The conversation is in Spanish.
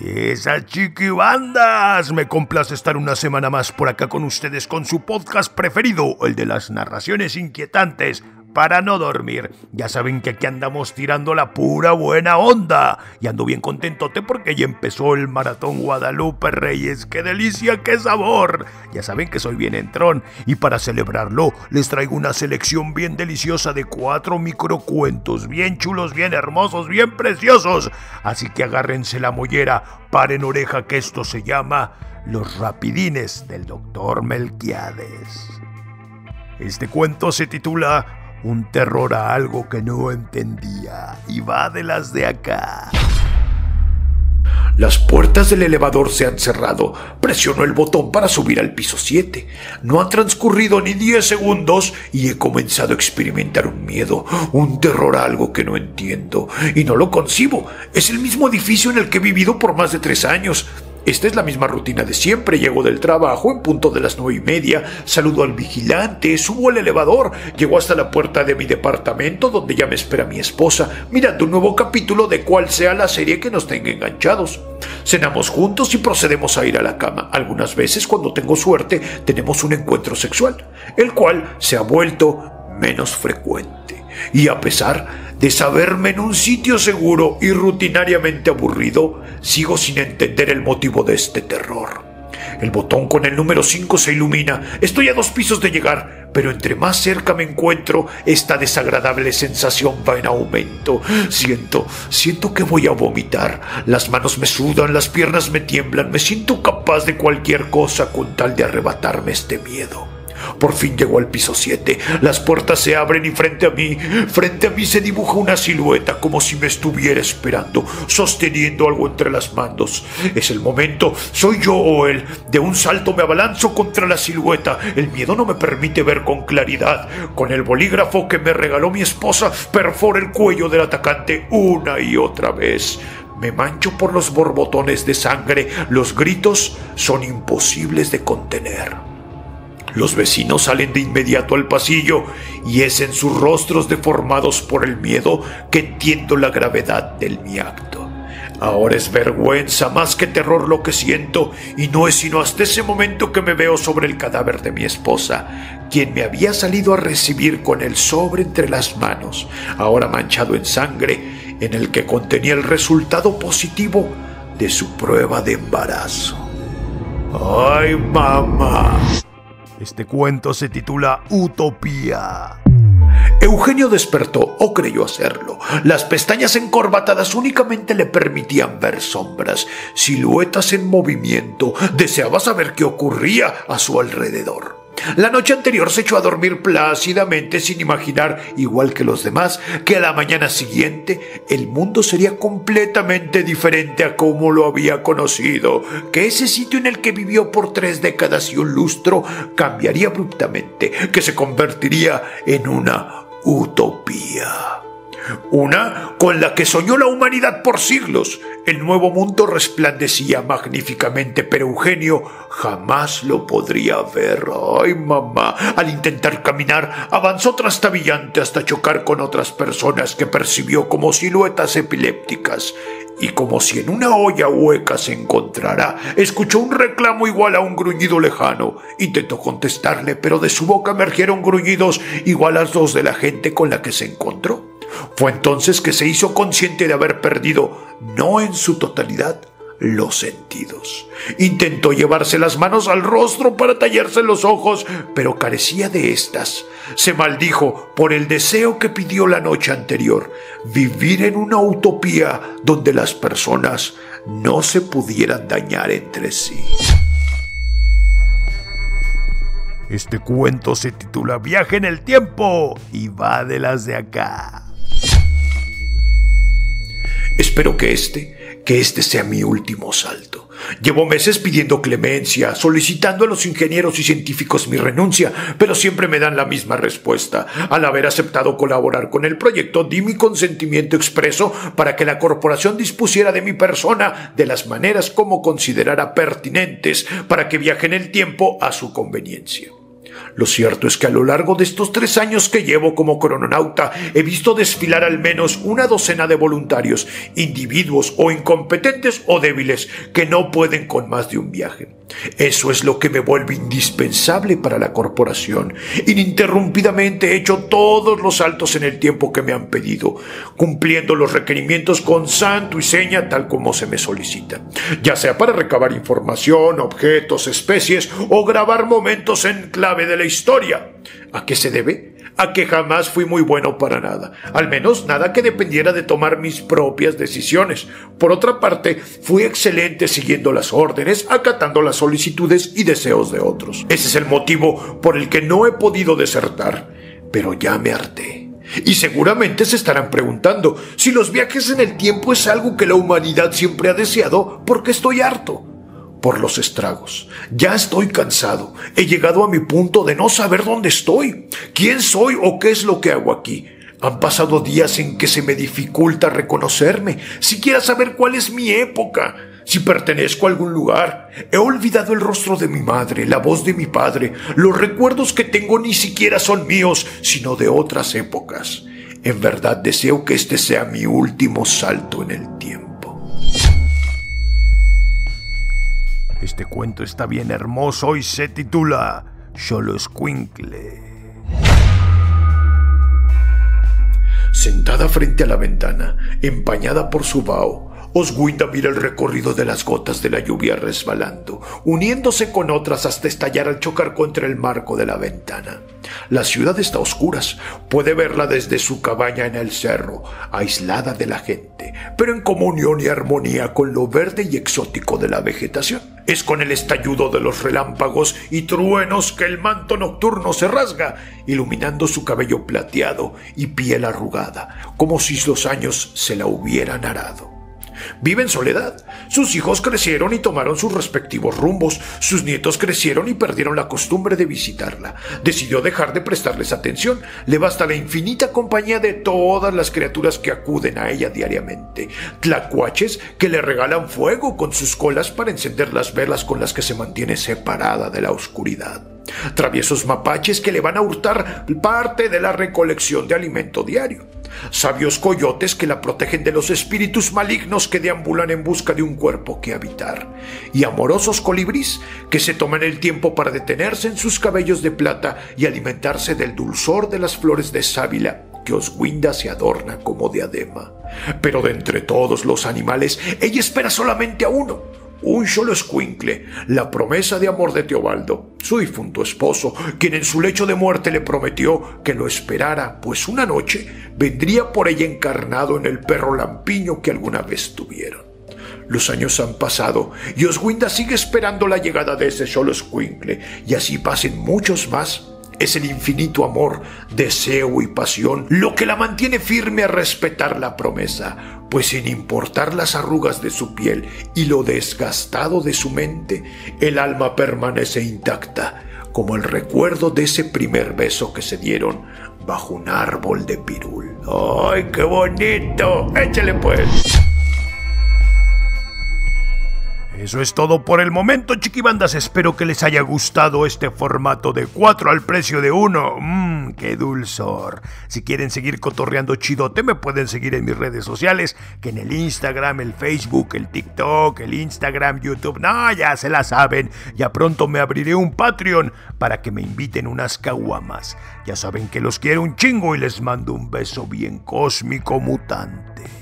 Esas chiquibandas. Me complace estar una semana más por acá con ustedes con su podcast preferido, el de las narraciones inquietantes para no dormir. Ya saben que aquí andamos tirando la pura buena onda. Y ando bien contentote porque ya empezó el maratón Guadalupe Reyes. ¡Qué delicia, qué sabor! Ya saben que soy bien entrón. Y para celebrarlo, les traigo una selección bien deliciosa de cuatro microcuentos. Bien chulos, bien hermosos, bien preciosos. Así que agárrense la mollera, paren oreja que esto se llama Los Rapidines del Doctor Melquiades. Este cuento se titula un terror a algo que no entendía y va de las de acá. Las puertas del elevador se han cerrado. Presiono el botón para subir al piso 7. No han transcurrido ni 10 segundos y he comenzado a experimentar un miedo, un terror a algo que no entiendo y no lo concibo. Es el mismo edificio en el que he vivido por más de tres años. Esta es la misma rutina de siempre. Llego del trabajo en punto de las nueve y media, saludo al vigilante, subo al elevador, llego hasta la puerta de mi departamento donde ya me espera mi esposa, mirando un nuevo capítulo de cual sea la serie que nos tenga enganchados. Cenamos juntos y procedemos a ir a la cama. Algunas veces, cuando tengo suerte, tenemos un encuentro sexual, el cual se ha vuelto menos frecuente. Y a pesar de saberme en un sitio seguro y rutinariamente aburrido, sigo sin entender el motivo de este terror. El botón con el número 5 se ilumina. Estoy a dos pisos de llegar, pero entre más cerca me encuentro, esta desagradable sensación va en aumento. Siento, siento que voy a vomitar. Las manos me sudan, las piernas me tiemblan, me siento capaz de cualquier cosa con tal de arrebatarme este miedo. Por fin llegó al piso 7. Las puertas se abren y frente a mí, frente a mí se dibuja una silueta como si me estuviera esperando, sosteniendo algo entre las manos. Es el momento, soy yo o él. De un salto me abalanzo contra la silueta. El miedo no me permite ver con claridad. Con el bolígrafo que me regaló mi esposa, perfora el cuello del atacante una y otra vez. Me mancho por los borbotones de sangre. Los gritos son imposibles de contener. Los vecinos salen de inmediato al pasillo y es en sus rostros deformados por el miedo que entiendo la gravedad del mi acto. Ahora es vergüenza más que terror lo que siento y no es sino hasta ese momento que me veo sobre el cadáver de mi esposa, quien me había salido a recibir con el sobre entre las manos, ahora manchado en sangre, en el que contenía el resultado positivo de su prueba de embarazo. ¡Ay, mamá! Este cuento se titula Utopía. Eugenio despertó, o creyó hacerlo. Las pestañas encorbatadas únicamente le permitían ver sombras, siluetas en movimiento. Deseaba saber qué ocurría a su alrededor. La noche anterior se echó a dormir plácidamente sin imaginar, igual que los demás, que a la mañana siguiente el mundo sería completamente diferente a como lo había conocido, que ese sitio en el que vivió por tres décadas y un lustro cambiaría abruptamente, que se convertiría en una utopía. Una con la que soñó la humanidad por siglos. El nuevo mundo resplandecía magníficamente, pero Eugenio jamás lo podría ver. Ay, mamá. Al intentar caminar, avanzó trastabillante hasta chocar con otras personas que percibió como siluetas epilépticas. Y como si en una olla hueca se encontrara, escuchó un reclamo igual a un gruñido lejano. Intentó contestarle, pero de su boca emergieron gruñidos igual a los de la gente con la que se encontró. Fue entonces que se hizo consciente de haber perdido, no en su totalidad, los sentidos. Intentó llevarse las manos al rostro para tallarse los ojos, pero carecía de estas. Se maldijo por el deseo que pidió la noche anterior, vivir en una utopía donde las personas no se pudieran dañar entre sí. Este cuento se titula Viaje en el tiempo y va de las de acá. Espero que este, que este sea mi último salto. Llevo meses pidiendo clemencia, solicitando a los ingenieros y científicos mi renuncia, pero siempre me dan la misma respuesta. Al haber aceptado colaborar con el proyecto, di mi consentimiento expreso para que la corporación dispusiera de mi persona de las maneras como considerara pertinentes para que viaje en el tiempo a su conveniencia. Lo cierto es que a lo largo de estos tres años que llevo como crononauta he visto desfilar al menos una docena de voluntarios, individuos o incompetentes o débiles que no pueden con más de un viaje. Eso es lo que me vuelve indispensable para la corporación. Ininterrumpidamente he hecho todos los saltos en el tiempo que me han pedido, cumpliendo los requerimientos con santo y seña tal como se me solicita, ya sea para recabar información, objetos, especies o grabar momentos en clave de la historia. ¿A qué se debe? a que jamás fui muy bueno para nada, al menos nada que dependiera de tomar mis propias decisiones. Por otra parte, fui excelente siguiendo las órdenes, acatando las solicitudes y deseos de otros. Ese es el motivo por el que no he podido desertar, pero ya me harté. Y seguramente se estarán preguntando si los viajes en el tiempo es algo que la humanidad siempre ha deseado, porque estoy harto por los estragos. Ya estoy cansado. He llegado a mi punto de no saber dónde estoy, quién soy o qué es lo que hago aquí. Han pasado días en que se me dificulta reconocerme, siquiera saber cuál es mi época, si pertenezco a algún lugar. He olvidado el rostro de mi madre, la voz de mi padre. Los recuerdos que tengo ni siquiera son míos, sino de otras épocas. En verdad deseo que este sea mi último salto en el tiempo. Este cuento está bien hermoso y se titula Solo Squinkle. Sentada frente a la ventana, empañada por su vaho, Oswinda mira el recorrido de las gotas de la lluvia resbalando, uniéndose con otras hasta estallar al chocar contra el marco de la ventana. La ciudad está a oscuras, puede verla desde su cabaña en el cerro, aislada de la gente, pero en comunión y armonía con lo verde y exótico de la vegetación. Es con el estallido de los relámpagos y truenos que el manto nocturno se rasga, iluminando su cabello plateado y piel arrugada, como si los años se la hubieran arado. Vive en soledad. Sus hijos crecieron y tomaron sus respectivos rumbos. Sus nietos crecieron y perdieron la costumbre de visitarla. Decidió dejar de prestarles atención. Le basta la infinita compañía de todas las criaturas que acuden a ella diariamente. Tlacuaches que le regalan fuego con sus colas para encender las velas con las que se mantiene separada de la oscuridad. Traviesos mapaches que le van a hurtar parte de la recolección de alimento diario sabios coyotes que la protegen de los espíritus malignos que deambulan en busca de un cuerpo que habitar, y amorosos colibrís que se toman el tiempo para detenerse en sus cabellos de plata y alimentarse del dulzor de las flores de sábila que Oswinda se adorna como diadema. Pero de entre todos los animales, ella espera solamente a uno, un solo escuincle, la promesa de amor de Teobaldo, su difunto esposo, quien en su lecho de muerte le prometió que lo esperara, pues una noche vendría por ella encarnado en el perro lampiño que alguna vez tuvieron. Los años han pasado y Oswinda sigue esperando la llegada de ese solo escuincle, y así pasen muchos más es el infinito amor, deseo y pasión lo que la mantiene firme a respetar la promesa, pues sin importar las arrugas de su piel y lo desgastado de su mente, el alma permanece intacta, como el recuerdo de ese primer beso que se dieron bajo un árbol de pirul. ¡Ay, qué bonito! ¡Échale pues! Eso es todo por el momento, chiquibandas. Espero que les haya gustado este formato de 4 al precio de 1. Mmm, qué dulzor. Si quieren seguir cotorreando chidote, me pueden seguir en mis redes sociales, que en el Instagram, el Facebook, el TikTok, el Instagram, YouTube. No, ya se la saben. Ya pronto me abriré un Patreon para que me inviten unas caguamas. Ya saben que los quiero un chingo y les mando un beso bien cósmico mutante.